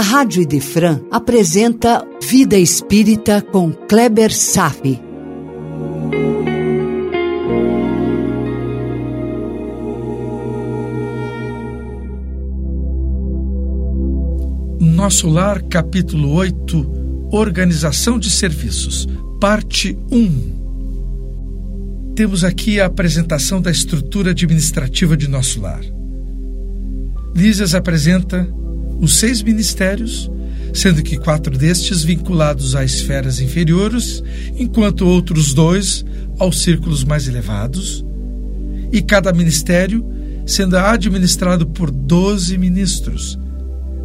a Rádio Idefran apresenta Vida Espírita com Kleber Safi. Nosso Lar, capítulo 8 Organização de Serviços, parte 1. Temos aqui a apresentação da estrutura administrativa de nosso lar. Lísias apresenta os seis ministérios, sendo que quatro destes vinculados a esferas inferiores, enquanto outros dois aos círculos mais elevados, e cada ministério sendo administrado por doze ministros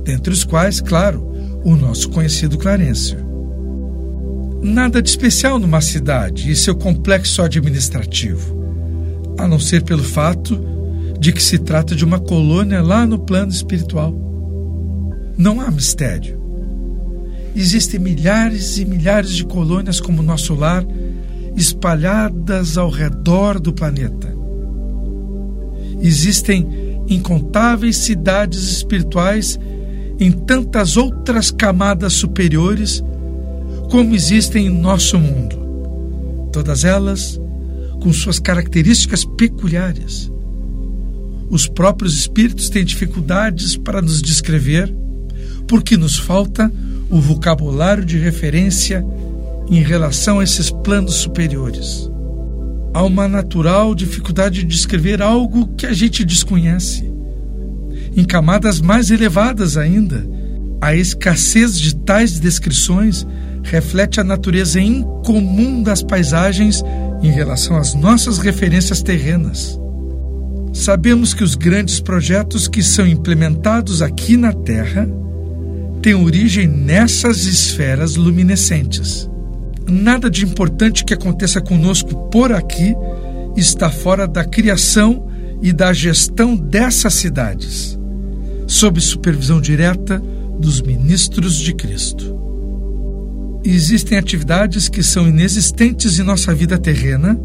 dentre os quais, claro, o nosso conhecido Clarencio. Nada de especial numa cidade e seu complexo administrativo, a não ser pelo fato de que se trata de uma colônia lá no plano espiritual. Não há mistério. Existem milhares e milhares de colônias como nosso lar, espalhadas ao redor do planeta. Existem incontáveis cidades espirituais em tantas outras camadas superiores como existem em nosso mundo, todas elas com suas características peculiares. Os próprios espíritos têm dificuldades para nos descrever, porque nos falta o vocabulário de referência em relação a esses planos superiores. Há uma natural dificuldade de descrever algo que a gente desconhece em camadas mais elevadas ainda. A escassez de tais descrições reflete a natureza incomum das paisagens em relação às nossas referências terrenas. Sabemos que os grandes projetos que são implementados aqui na Terra têm origem nessas esferas luminescentes. Nada de importante que aconteça conosco por aqui está fora da criação e da gestão dessas cidades sob supervisão direta dos ministros de Cristo. Existem atividades que são inexistentes em nossa vida terrena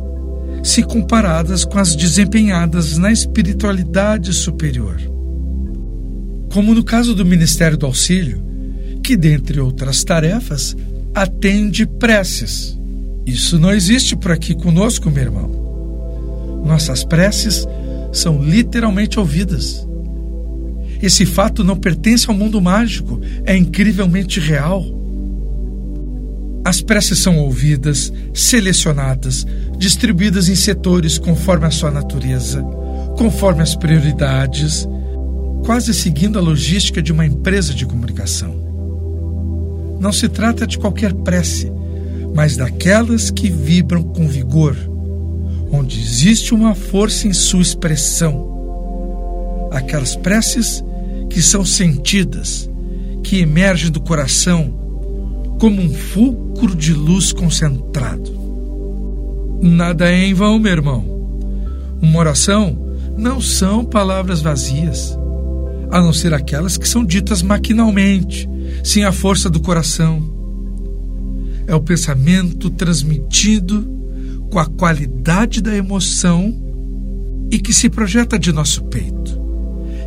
se comparadas com as desempenhadas na espiritualidade superior. Como no caso do Ministério do Auxílio, que, dentre outras tarefas, atende preces. Isso não existe por aqui conosco, meu irmão. Nossas preces são literalmente ouvidas esse fato não pertence ao mundo mágico, é incrivelmente real. As preces são ouvidas, selecionadas, distribuídas em setores conforme a sua natureza, conforme as prioridades, quase seguindo a logística de uma empresa de comunicação. Não se trata de qualquer prece, mas daquelas que vibram com vigor, onde existe uma força em sua expressão. Aquelas preces que são sentidas, que emergem do coração como um fulcro de luz concentrado. Nada é em vão, meu irmão. Uma oração não são palavras vazias, a não ser aquelas que são ditas maquinalmente, sem a força do coração. É o pensamento transmitido com a qualidade da emoção e que se projeta de nosso peito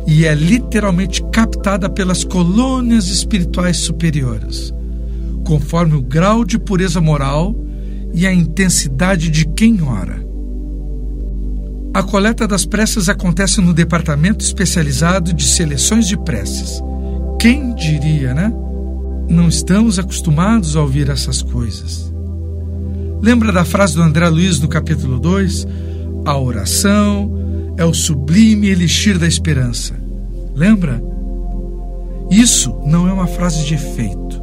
e é literalmente captada pelas colônias espirituais superiores, conforme o grau de pureza moral e a intensidade de quem ora. A coleta das preces acontece no departamento especializado de seleções de preces. Quem diria, né? Não estamos acostumados a ouvir essas coisas. Lembra da frase do André Luiz no capítulo 2? A oração é o sublime elixir da esperança. Lembra? Isso não é uma frase de efeito.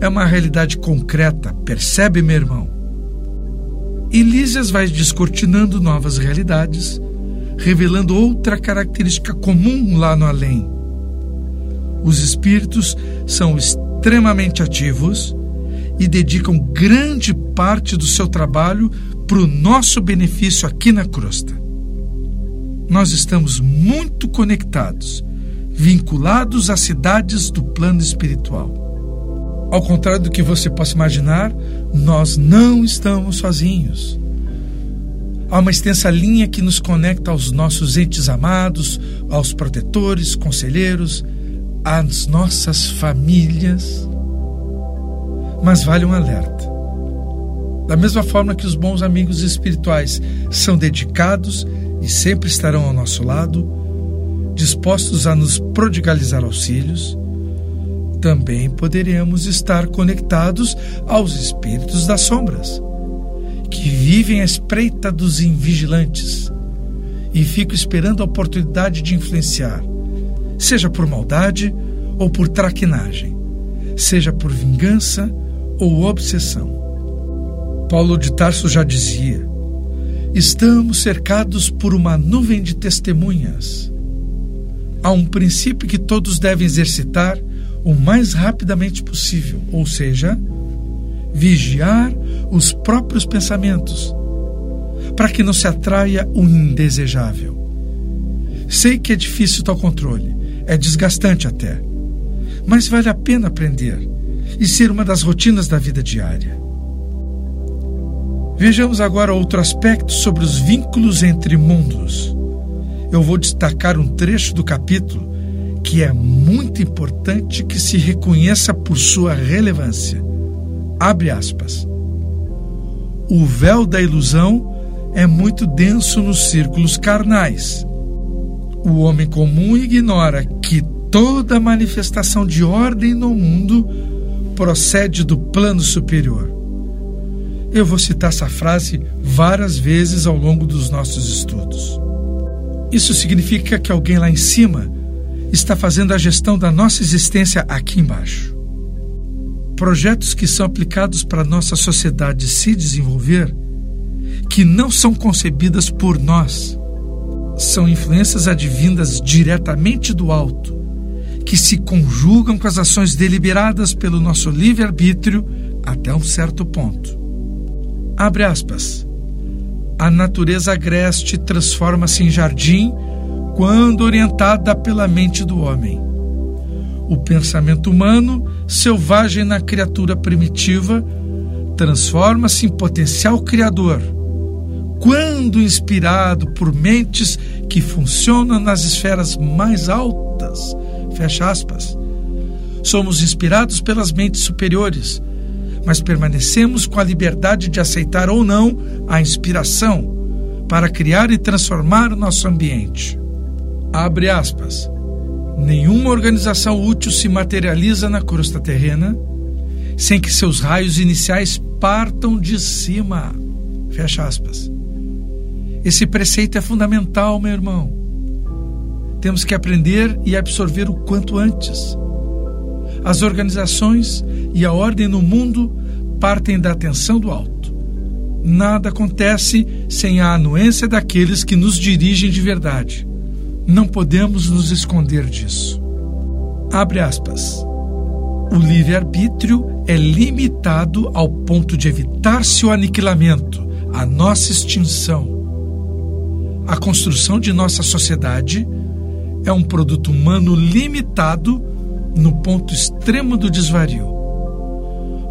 É uma realidade concreta, percebe, meu irmão? Elísias vai descortinando novas realidades, revelando outra característica comum lá no além. Os espíritos são extremamente ativos e dedicam grande parte do seu trabalho para o nosso benefício aqui na crosta nós estamos muito conectados, vinculados às cidades do plano espiritual. Ao contrário do que você possa imaginar, nós não estamos sozinhos. Há uma extensa linha que nos conecta aos nossos entes amados, aos protetores, conselheiros, às nossas famílias. Mas vale um alerta. Da mesma forma que os bons amigos espirituais são dedicados e sempre estarão ao nosso lado, dispostos a nos prodigalizar auxílios, também poderemos estar conectados aos espíritos das sombras, que vivem à espreita dos invigilantes e ficam esperando a oportunidade de influenciar, seja por maldade ou por traquinagem, seja por vingança ou obsessão. Paulo de Tarso já dizia: estamos cercados por uma nuvem de testemunhas. Há um princípio que todos devem exercitar o mais rapidamente possível, ou seja, vigiar os próprios pensamentos, para que não se atraia o indesejável. Sei que é difícil tal controle, é desgastante até, mas vale a pena aprender e ser uma das rotinas da vida diária. Vejamos agora outro aspecto sobre os vínculos entre mundos. Eu vou destacar um trecho do capítulo que é muito importante que se reconheça por sua relevância. Abre aspas. O véu da ilusão é muito denso nos círculos carnais. O homem comum ignora que toda manifestação de ordem no mundo procede do plano superior. Eu vou citar essa frase várias vezes ao longo dos nossos estudos. Isso significa que alguém lá em cima está fazendo a gestão da nossa existência aqui embaixo. Projetos que são aplicados para nossa sociedade se desenvolver, que não são concebidas por nós, são influências advindas diretamente do alto, que se conjugam com as ações deliberadas pelo nosso livre-arbítrio até um certo ponto. Abre aspas. A natureza agreste transforma-se em jardim quando orientada pela mente do homem. O pensamento humano, selvagem na criatura primitiva, transforma-se em potencial criador, quando inspirado por mentes que funcionam nas esferas mais altas. Fecha aspas. Somos inspirados pelas mentes superiores, mas permanecemos com a liberdade de aceitar ou não a inspiração para criar e transformar o nosso ambiente. Abre aspas. Nenhuma organização útil se materializa na crosta terrena sem que seus raios iniciais partam de cima. Fecha aspas. Esse preceito é fundamental, meu irmão. Temos que aprender e absorver o quanto antes. As organizações e a ordem no mundo partem da atenção do alto. Nada acontece sem a anuência daqueles que nos dirigem de verdade. Não podemos nos esconder disso. Abre aspas. O livre-arbítrio é limitado ao ponto de evitar seu aniquilamento, a nossa extinção. A construção de nossa sociedade é um produto humano limitado no ponto extremo do desvario.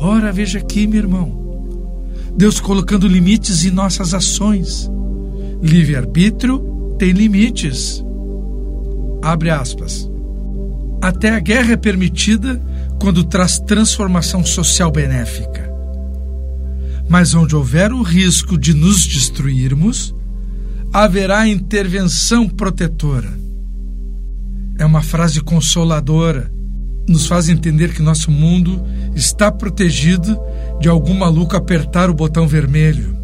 Ora, veja aqui, meu irmão. Deus colocando limites em nossas ações. Livre-arbítrio tem limites. Abre aspas. Até a guerra é permitida quando traz transformação social benéfica. Mas onde houver o risco de nos destruirmos, haverá intervenção protetora. É uma frase consoladora, nos faz entender que nosso mundo está protegido de algum maluco apertar o botão vermelho.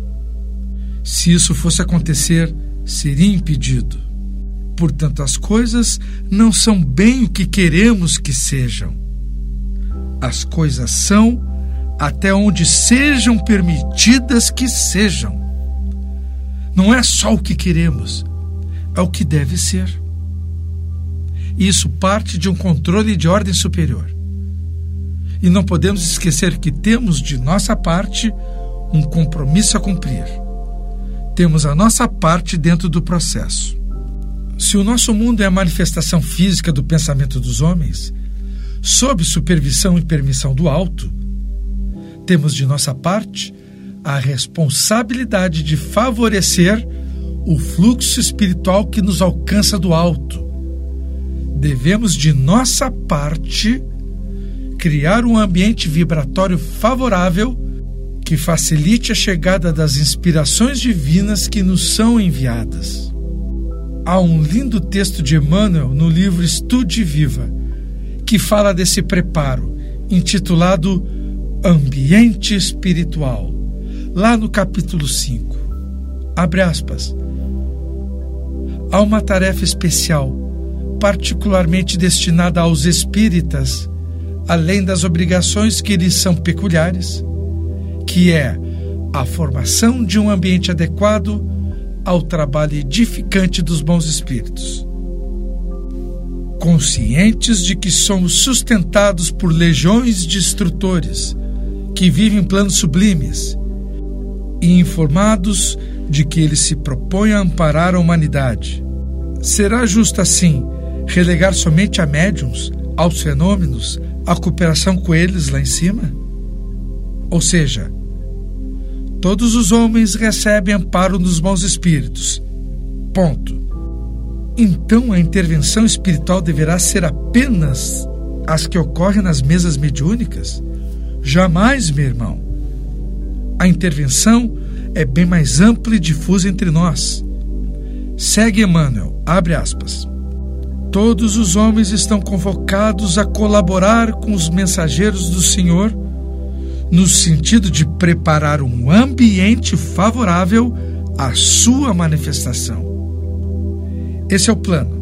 Se isso fosse acontecer, seria impedido. Portanto, as coisas não são bem o que queremos que sejam. As coisas são até onde sejam permitidas que sejam. Não é só o que queremos, é o que deve ser. Isso parte de um controle de ordem superior. E não podemos esquecer que temos de nossa parte um compromisso a cumprir. Temos a nossa parte dentro do processo. Se o nosso mundo é a manifestação física do pensamento dos homens, sob supervisão e permissão do alto, temos de nossa parte a responsabilidade de favorecer o fluxo espiritual que nos alcança do alto, devemos, de nossa parte, criar um ambiente vibratório favorável que facilite a chegada das inspirações divinas que nos são enviadas. Há um lindo texto de Emmanuel no livro Estude Viva, que fala desse preparo, intitulado Ambiente Espiritual, lá no capítulo 5. Abre aspas. Há uma tarefa especial, particularmente destinada aos espíritas, além das obrigações que lhes são peculiares que é a formação de um ambiente adequado ao trabalho edificante dos bons espíritos. Conscientes de que somos sustentados por legiões de instrutores que vivem planos sublimes e informados de que eles se propõem a amparar a humanidade. Será justo assim relegar somente a médiums, aos fenômenos, a cooperação com eles lá em cima? Ou seja, todos os homens recebem amparo dos bons espíritos. Ponto. Então a intervenção espiritual deverá ser apenas as que ocorrem nas mesas mediúnicas? Jamais, meu irmão. A intervenção é bem mais ampla e difusa entre nós. Segue Emmanuel, abre aspas. Todos os homens estão convocados a colaborar com os mensageiros do Senhor no sentido de preparar um ambiente favorável à sua manifestação. Esse é o plano.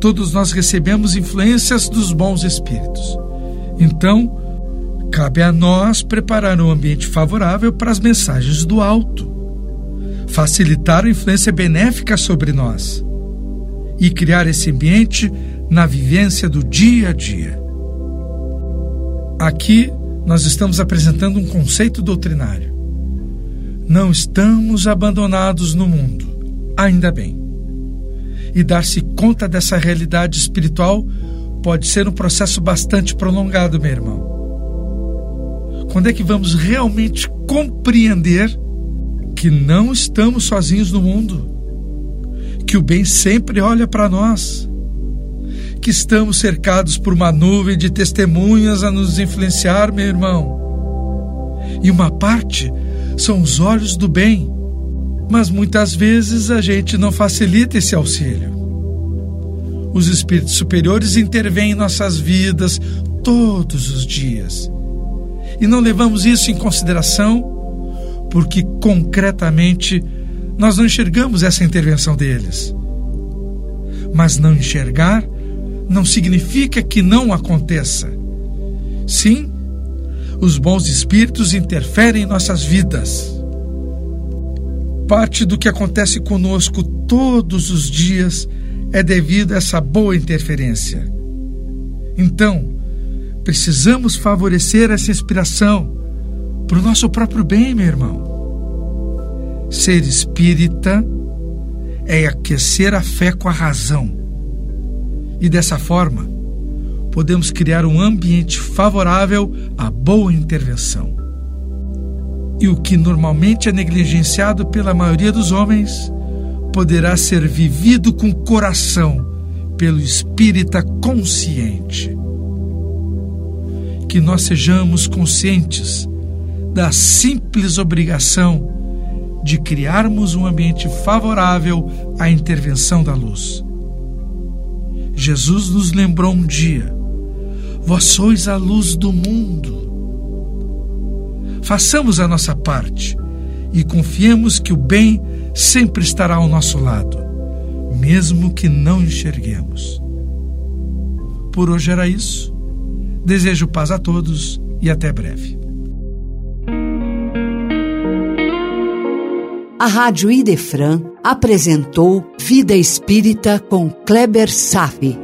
Todos nós recebemos influências dos bons espíritos. Então, cabe a nós preparar um ambiente favorável para as mensagens do alto, facilitar a influência benéfica sobre nós e criar esse ambiente na vivência do dia a dia. Aqui nós estamos apresentando um conceito doutrinário. Não estamos abandonados no mundo, ainda bem. E dar-se conta dessa realidade espiritual pode ser um processo bastante prolongado, meu irmão. Quando é que vamos realmente compreender que não estamos sozinhos no mundo? Que o bem sempre olha para nós que estamos cercados por uma nuvem de testemunhas a nos influenciar, meu irmão. E uma parte são os olhos do bem, mas muitas vezes a gente não facilita esse auxílio. Os espíritos superiores intervêm em nossas vidas todos os dias. E não levamos isso em consideração porque concretamente nós não enxergamos essa intervenção deles. Mas não enxergar não significa que não aconteça. Sim, os bons espíritos interferem em nossas vidas. Parte do que acontece conosco todos os dias é devido a essa boa interferência. Então, precisamos favorecer essa inspiração para o nosso próprio bem, meu irmão. Ser espírita é aquecer a fé com a razão e dessa forma, podemos criar um ambiente favorável à boa intervenção. E o que normalmente é negligenciado pela maioria dos homens poderá ser vivido com coração pelo espírita consciente. Que nós sejamos conscientes da simples obrigação de criarmos um ambiente favorável à intervenção da luz Jesus nos lembrou um dia: Vós sois a luz do mundo. Façamos a nossa parte e confiemos que o bem sempre estará ao nosso lado, mesmo que não enxerguemos. Por hoje era isso. Desejo paz a todos e até breve. A Rádio Idefran apresentou Vida Espírita com Kleber Safi.